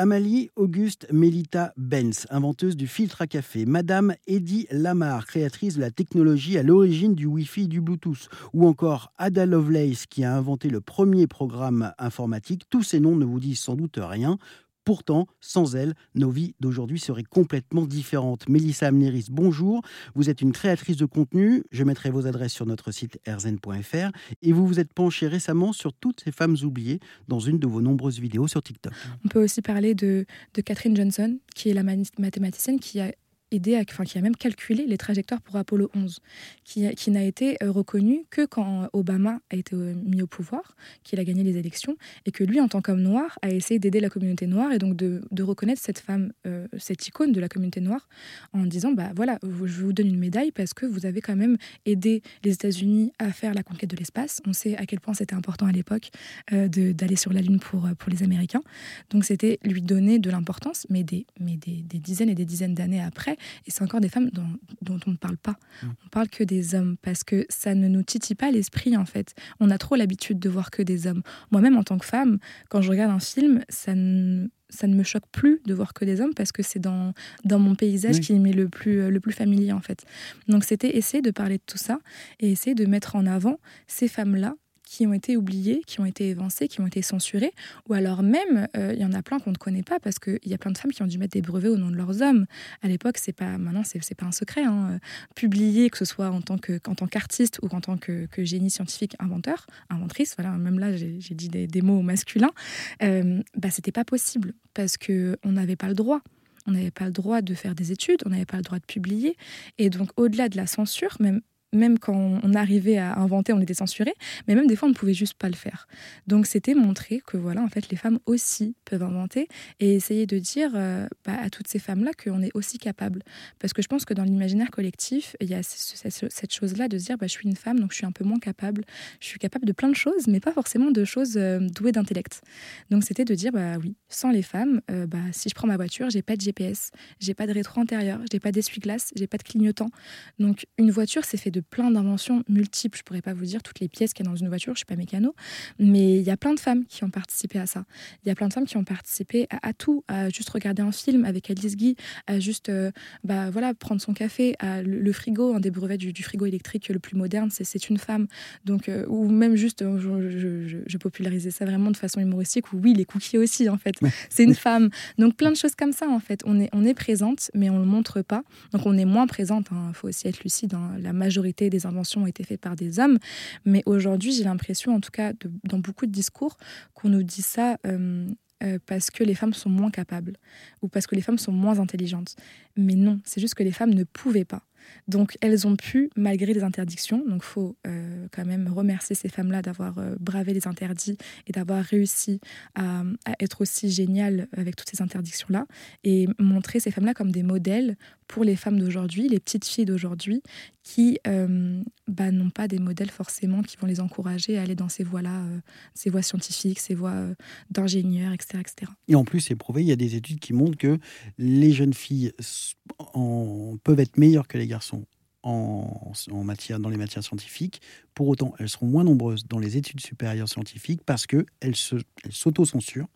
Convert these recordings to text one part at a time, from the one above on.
Amalie Auguste Melita Benz, inventeuse du filtre à café. Madame Eddie Lamar, créatrice de la technologie à l'origine du Wi-Fi et du Bluetooth. Ou encore Ada Lovelace, qui a inventé le premier programme informatique. Tous ces noms ne vous disent sans doute rien. Pourtant, sans elle, nos vies d'aujourd'hui seraient complètement différentes. Mélissa Amneris, bonjour. Vous êtes une créatrice de contenu. Je mettrai vos adresses sur notre site rzn.fr. Et vous vous êtes penchée récemment sur toutes ces femmes oubliées dans une de vos nombreuses vidéos sur TikTok. On peut aussi parler de, de Catherine Johnson, qui est la mathématicienne qui a aidé, qui a même calculé les trajectoires pour Apollo 11, qui, qui n'a été euh, reconnu que quand Obama a été euh, mis au pouvoir, qu'il a gagné les élections, et que lui, en tant qu'homme noir, a essayé d'aider la communauté noire et donc de, de reconnaître cette femme, euh, cette icône de la communauté noire, en disant bah voilà, je vous donne une médaille parce que vous avez quand même aidé les États-Unis à faire la conquête de l'espace. On sait à quel point c'était important à l'époque d'aller sur la Lune pour, pour les Américains. Donc c'était lui donner de l'importance, mais, des, mais des, des dizaines et des dizaines d'années après, et c'est encore des femmes dont, on ne parle pas. Mm. On parle que des hommes parce que ça ne nous titille pas l'esprit en fait. On a trop l'habitude de voir que des hommes. Moi-même en tant que femme, quand je regarde un film, ça ne, ça ne me choque plus de voir que des hommes parce que c'est dans, dans mon paysage qui m'est le plus, le plus familier en fait. Donc c'était essayer de parler de tout ça et essayer de mettre en avant ces femmes-là qui ont été oubliés, qui ont été évincés, qui ont été censurés, ou alors même, euh, il y en a plein qu'on ne connaît pas parce qu'il y a plein de femmes qui ont dû mettre des brevets au nom de leurs hommes. À l'époque, c'est pas, maintenant, c'est, pas un secret. Hein. Publier, que ce soit en tant, que, tant qu'artiste ou en tant que, génie scientifique, inventeur, inventrice, voilà, même là, j'ai, dit des, mots masculins, euh, bah, c'était pas possible parce qu'on n'avait pas le droit. On n'avait pas le droit de faire des études, on n'avait pas le droit de publier. Et donc, au-delà de la censure, même même quand on arrivait à inventer, on était censuré, mais même des fois, on ne pouvait juste pas le faire. Donc, c'était montrer que voilà, en fait, les femmes aussi peuvent inventer et essayer de dire euh, bah, à toutes ces femmes-là qu'on est aussi capable. Parce que je pense que dans l'imaginaire collectif, il y a cette chose-là de se dire bah, je suis une femme, donc je suis un peu moins capable. Je suis capable de plein de choses, mais pas forcément de choses euh, douées d'intellect. Donc, c'était de dire bah oui, sans les femmes, euh, bah, si je prends ma voiture, j'ai pas de GPS, j'ai pas de rétro intérieur, j'ai pas d'essuie-glace, j'ai pas de clignotant. Donc, une voiture, c'est fait de plein d'inventions multiples. Je pourrais pas vous dire toutes les pièces qu'il y a dans une voiture, je suis pas mécano, mais il y a plein de femmes qui ont participé à ça. Il y a plein de femmes qui ont participé à, tout, à juste regarder un film avec Alice Guy, à juste euh, bah, voilà, prendre son café, à le, frigo, un des brevets du, frigo électrique le plus moderne, c'est une femme. Donc, euh, ou même juste, euh, je, je, popularisais ça vraiment de façon humoristique, ou oui, les cookies aussi, en fait. C'est une femme. Donc, plein de choses comme ça, en fait. On est, on est présente, mais on ne le montre pas. Donc, on est moins présente. Il hein. faut aussi être lucide. Hein. La majorité des inventions ont été faites par des hommes. Mais aujourd'hui, j'ai l'impression, en tout cas, dans beaucoup de discours, qu'on nous dit ça. Euh, euh, parce que les femmes sont moins capables ou parce que les femmes sont moins intelligentes. Mais non, c'est juste que les femmes ne pouvaient pas. Donc elles ont pu, malgré les interdictions, donc faut euh, quand même remercier ces femmes-là d'avoir euh, bravé les interdits et d'avoir réussi à, être aussi géniales avec toutes ces interdictions-là et montrer ces femmes-là comme des modèles pour les femmes d'aujourd'hui, les petites filles d'aujourd'hui, qui euh, bah, n'ont pas des modèles forcément qui vont les encourager à aller dans ces voies-là, ces voies scientifiques, ces voies d'ingénieurs, etc., etc. Et en plus, c'est prouvé, il y a des études qui montrent que les jeunes filles en, peuvent être meilleures que les garçons en, matière, dans les matières scientifiques. Pour autant, elles seront moins nombreuses dans les études supérieures scientifiques parce qu'elles s'auto-censurent,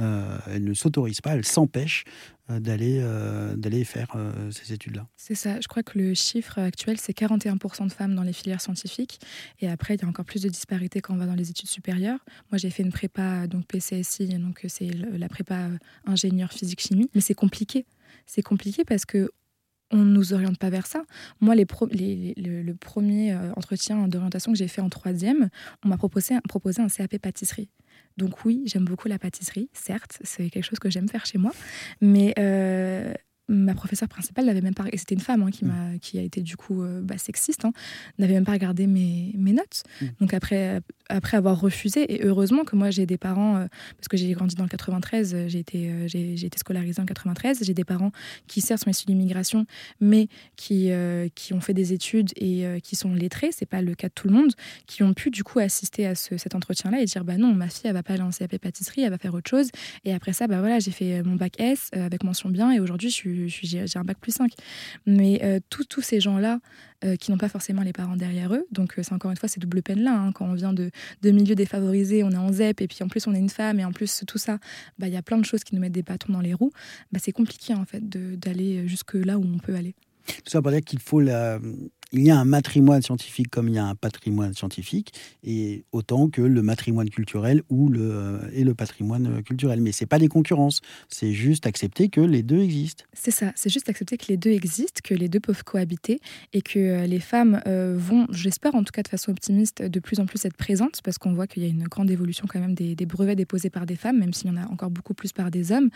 euh, elles ne s'autorisent pas, elles s'empêchent euh, d'aller euh, d'aller faire ces études-là. C'est ça, je crois que le chiffre actuel, c'est 41% de femmes dans les filières scientifiques. Et après, il y a encore plus de disparités quand on va dans les études supérieures. Moi, j'ai fait une prépa, donc PCSI, donc c'est la prépa ingénieur physique-chimie. Mais c'est compliqué. C'est compliqué parce que on ne nous oriente pas vers ça. Moi, le, premier euh, entretien d'orientation que j'ai fait en troisième, on m'a proposé, proposé un CAP pâtisserie. Donc oui, j'aime beaucoup la pâtisserie, certes, c'est quelque chose que j'aime faire chez moi, mais euh, ma professeure principale n'avait même pas, et c'était une femme hein, qui, mm. m'a, qui a été du coup euh, bah, sexiste, hein, n'avait même pas regardé mes, mes notes. Mm. Donc après, après avoir refusé, et heureusement que moi j'ai des parents, euh, parce que j'ai grandi dans le 93, euh, j'ai été, j'ai, été scolarisée en 93, j'ai des parents qui certes sont issus de l'immigration, mais qui, qui ont fait des études et qui sont lettrés, c'est pas le cas de tout le monde, qui ont pu du coup assister à cet entretien-là et dire bah non, ma fille elle va pas aller en CAP pâtisserie, elle va faire autre chose. Et après ça, bah voilà, j'ai fait mon bac S avec mention bien, et aujourd'hui je suis j'ai un bac plus 5. Mais euh, tous ces gens-là euh, qui n'ont pas forcément les parents derrière eux, donc c'est encore une fois ces double peines-là. Hein. quand on vient de, de milieux défavorisés, on est en ZEP, et puis en plus on est une femme, et en plus tout ça, bah, il y a plein de choses qui nous mettent des bâtons dans les roues. Bah, c'est compliqué en fait d'aller jusque là où on peut aller. Tout ça pour dire qu'il faut la, il y a un matrimoine scientifique comme il y a un patrimoine scientifique, et autant que le matrimoine culturel ou le, euh, et le patrimoine culturel. Mais ce n'est pas des concurrences, c'est juste accepter que les deux existent. C'est ça, c'est juste accepter que les deux existent, que les deux peuvent cohabiter, et que euh, les femmes euh, vont, j'espère en tout cas de façon optimiste, de plus en plus être présentes, parce qu'on voit qu'il y a une grande évolution quand même des, brevets déposés par des femmes, même s'il y en a encore beaucoup plus par des hommes.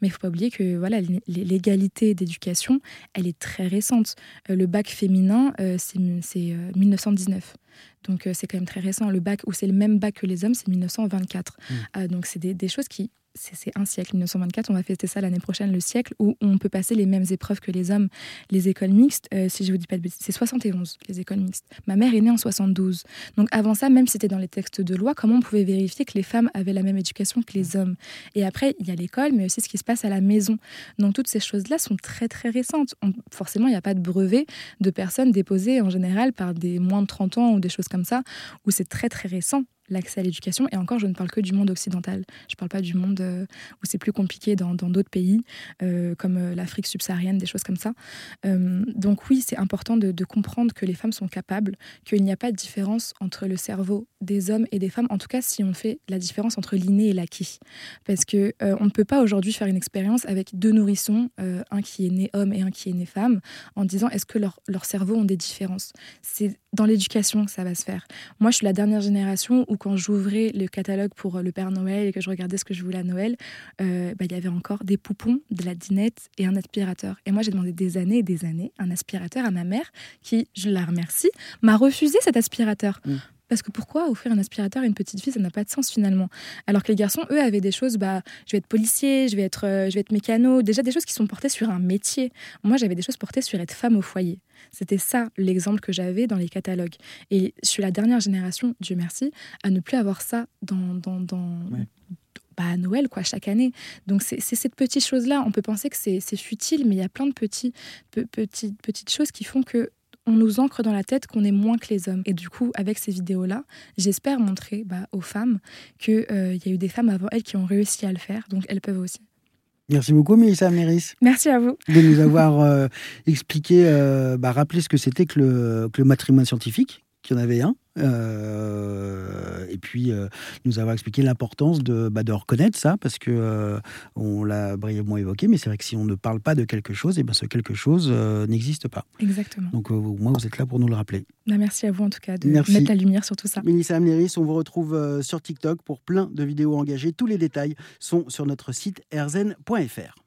Mais il ne faut pas oublier que voilà, l'égalité d'éducation, elle est très récente. Le bac féminin, euh, c'est 1919. Euh, donc euh, c'est quand même très récent. Le bac, où c'est le même bac que les hommes, c'est 1924. Mmh. donc c'est des, choses qui c'est un siècle, 1924, on va fêter ça l'année prochaine, le siècle où on peut passer les mêmes épreuves que les hommes. Les écoles mixtes, euh, si je vous dis pas de bêtises, c'est 71, les écoles mixtes. Ma mère est née en 72. Donc avant ça, même si c'était dans les textes de loi, comment on pouvait vérifier que les femmes avaient la même éducation que les hommes? Et après, il y a l'école, mais aussi ce qui se passe à la maison. Donc toutes ces choses-là sont très très récentes. forcément, il n'y a pas de brevet de personnes déposées en général par des moins de 30 ans ou des choses comme ça, où c'est très très récent l'accès à l'éducation. Et encore, je ne parle que du monde occidental. Je ne parle pas du monde euh, où c'est plus compliqué dans d'autres pays, euh, comme euh, l'Afrique subsaharienne, des choses comme ça. donc oui, c'est important de, comprendre que les femmes sont capables, qu'il n'y a pas de différence entre le cerveau des hommes et des femmes, en tout cas si on fait la différence entre l'inné et l'acquis. Parce que on ne peut pas aujourd'hui faire une expérience avec deux nourrissons, un qui est né homme et un qui est né femme, en disant est-ce que leurs leur cerveaux ont des différences? C'est dans l'éducation que ça va se faire. Moi, je suis la dernière génération où quand j'ouvrais le catalogue pour euh, le Père Noël et que je regardais ce que je voulais à Noël, euh, bah, il y avait encore des poupons, de la dinette et un aspirateur. Et moi, j'ai demandé des années et des années un aspirateur à ma mère qui, je la remercie, m'a refusé cet aspirateur. Mmh. Parce que pourquoi offrir un aspirateur à une petite fille, ça n'a pas de sens finalement? Alors que les garçons, eux, avaient des choses, bah, je vais être policier, je vais être, euh, je vais être mécano, déjà des choses qui sont portées sur un métier. Moi, j'avais des choses portées sur être femme au foyer. C'était ça l'exemple que j'avais dans les catalogues. Et je suis la dernière génération, Dieu merci, à ne plus avoir ça dans, dans, dans bah, à Noël, quoi, chaque année. Donc c'est cette petite chose-là. On peut penser que c'est futile, mais il y a plein de petits, petites, petites choses qui font que on nous ancre dans la tête qu'on est moins que les hommes. Et du coup, avec ces vidéos-là, j'espère montrer bah, aux femmes qu'il euh, y a eu des femmes avant elles qui ont réussi à le faire, donc elles peuvent aussi. Merci beaucoup, Mélissa Méris. Merci à vous. De nous avoir euh, expliqué, euh, bah, rappelé ce que c'était que le, que le matrimoine scientifique, qu'il y en avait un, euh, et puis euh, nous avoir expliqué l'importance de, bah, de reconnaître ça, parce que euh, on l'a brièvement évoqué, mais c'est vrai que si on ne parle pas de quelque chose, et ben ce quelque chose n'existe pas. Exactement. Donc au moins vous êtes là pour nous le rappeler. Bah, merci à vous en tout cas de mettre la lumière sur tout ça. Mélissa Amneris, on vous retrouve sur TikTok pour plein de vidéos engagées. Tous les détails sont sur notre site erzen.fr.